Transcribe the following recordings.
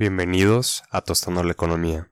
Bienvenidos a Tostando la Economía.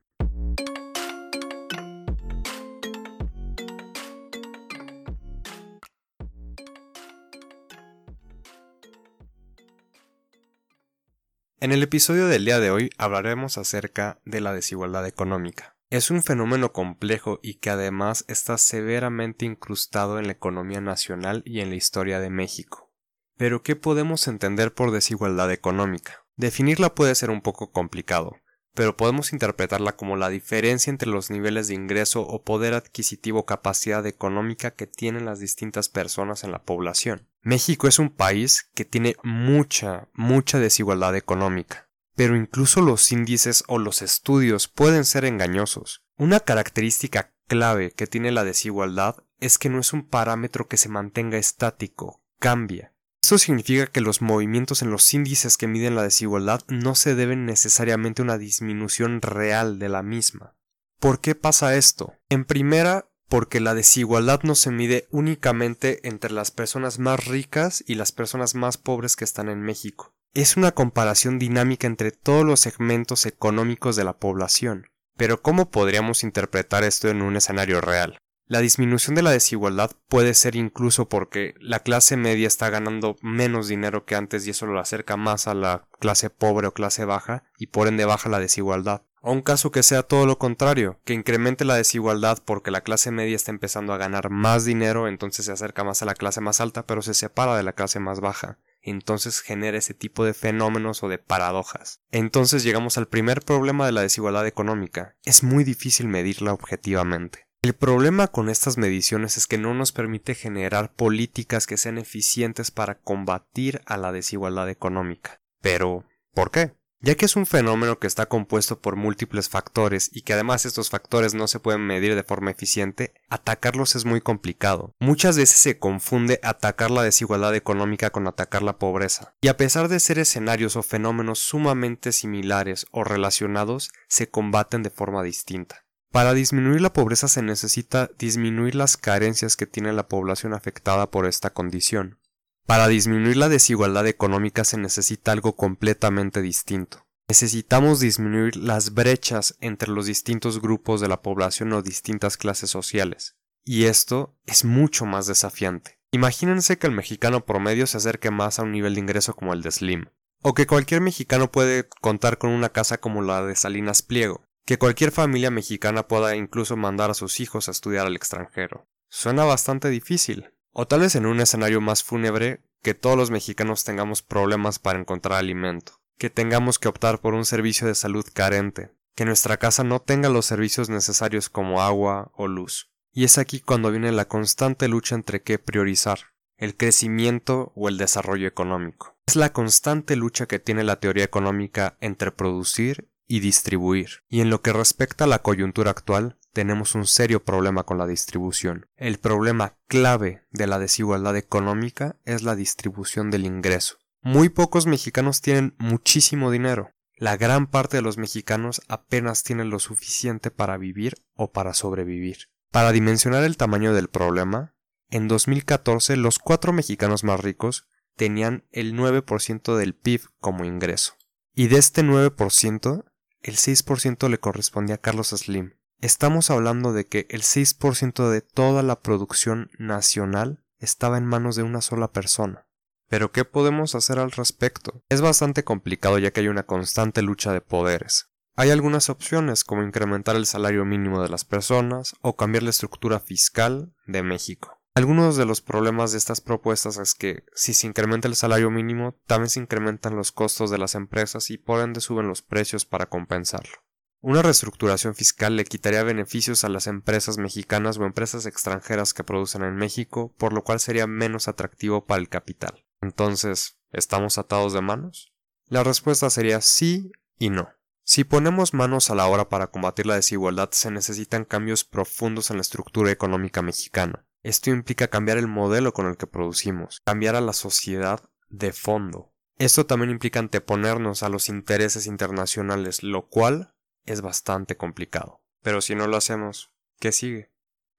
En el episodio del día de hoy hablaremos acerca de la desigualdad económica. Es un fenómeno complejo y que además está severamente incrustado en la economía nacional y en la historia de México. Pero ¿qué podemos entender por desigualdad económica? Definirla puede ser un poco complicado, pero podemos interpretarla como la diferencia entre los niveles de ingreso o poder adquisitivo capacidad económica que tienen las distintas personas en la población. México es un país que tiene mucha, mucha desigualdad económica, pero incluso los índices o los estudios pueden ser engañosos. Una característica clave que tiene la desigualdad es que no es un parámetro que se mantenga estático, cambia. Esto significa que los movimientos en los índices que miden la desigualdad no se deben necesariamente a una disminución real de la misma. ¿Por qué pasa esto? En primera, porque la desigualdad no se mide únicamente entre las personas más ricas y las personas más pobres que están en México. Es una comparación dinámica entre todos los segmentos económicos de la población. Pero ¿cómo podríamos interpretar esto en un escenario real? La disminución de la desigualdad puede ser incluso porque la clase media está ganando menos dinero que antes y eso lo acerca más a la clase pobre o clase baja y por ende baja la desigualdad. O un caso que sea todo lo contrario, que incremente la desigualdad porque la clase media está empezando a ganar más dinero, entonces se acerca más a la clase más alta, pero se separa de la clase más baja. Entonces genera ese tipo de fenómenos o de paradojas. Entonces llegamos al primer problema de la desigualdad económica. Es muy difícil medirla objetivamente. El problema con estas mediciones es que no nos permite generar políticas que sean eficientes para combatir a la desigualdad económica. Pero, ¿por qué? Ya que es un fenómeno que está compuesto por múltiples factores y que además estos factores no se pueden medir de forma eficiente, atacarlos es muy complicado. Muchas veces se confunde atacar la desigualdad económica con atacar la pobreza. Y a pesar de ser escenarios o fenómenos sumamente similares o relacionados, se combaten de forma distinta. Para disminuir la pobreza se necesita disminuir las carencias que tiene la población afectada por esta condición. Para disminuir la desigualdad económica se necesita algo completamente distinto. Necesitamos disminuir las brechas entre los distintos grupos de la población o distintas clases sociales. Y esto es mucho más desafiante. Imagínense que el mexicano promedio se acerque más a un nivel de ingreso como el de Slim. O que cualquier mexicano puede contar con una casa como la de Salinas Pliego que cualquier familia mexicana pueda incluso mandar a sus hijos a estudiar al extranjero. Suena bastante difícil. O tal vez en un escenario más fúnebre, que todos los mexicanos tengamos problemas para encontrar alimento, que tengamos que optar por un servicio de salud carente, que nuestra casa no tenga los servicios necesarios como agua o luz. Y es aquí cuando viene la constante lucha entre qué priorizar, el crecimiento o el desarrollo económico. Es la constante lucha que tiene la teoría económica entre producir y distribuir. Y en lo que respecta a la coyuntura actual, tenemos un serio problema con la distribución. El problema clave de la desigualdad económica es la distribución del ingreso. Muy pocos mexicanos tienen muchísimo dinero. La gran parte de los mexicanos apenas tienen lo suficiente para vivir o para sobrevivir. Para dimensionar el tamaño del problema, en 2014 los cuatro mexicanos más ricos tenían el 9% del PIB como ingreso. Y de este 9%, el 6% le corresponde a Carlos Slim. Estamos hablando de que el 6% de toda la producción nacional estaba en manos de una sola persona. Pero ¿qué podemos hacer al respecto? Es bastante complicado ya que hay una constante lucha de poderes. Hay algunas opciones como incrementar el salario mínimo de las personas o cambiar la estructura fiscal de México. Algunos de los problemas de estas propuestas es que si se incrementa el salario mínimo, también se incrementan los costos de las empresas y por ende suben los precios para compensarlo. Una reestructuración fiscal le quitaría beneficios a las empresas mexicanas o empresas extranjeras que producen en México, por lo cual sería menos atractivo para el capital. Entonces, ¿estamos atados de manos? La respuesta sería sí y no. Si ponemos manos a la obra para combatir la desigualdad, se necesitan cambios profundos en la estructura económica mexicana. Esto implica cambiar el modelo con el que producimos, cambiar a la sociedad de fondo. Esto también implica anteponernos a los intereses internacionales, lo cual es bastante complicado. Pero si no lo hacemos, ¿qué sigue?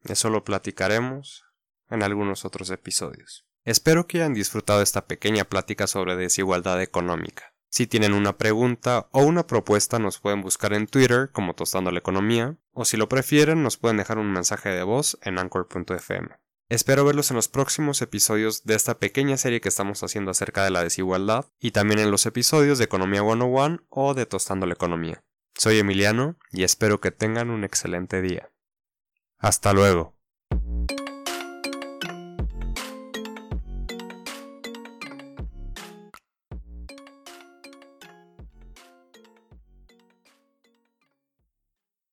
Eso lo platicaremos en algunos otros episodios. Espero que hayan disfrutado esta pequeña plática sobre desigualdad económica. Si tienen una pregunta o una propuesta nos pueden buscar en Twitter como Tostando la Economía, o si lo prefieren nos pueden dejar un mensaje de voz en anchor.fm. Espero verlos en los próximos episodios de esta pequeña serie que estamos haciendo acerca de la desigualdad y también en los episodios de Economía 101 o de Tostando la Economía. Soy Emiliano y espero que tengan un excelente día. Hasta luego.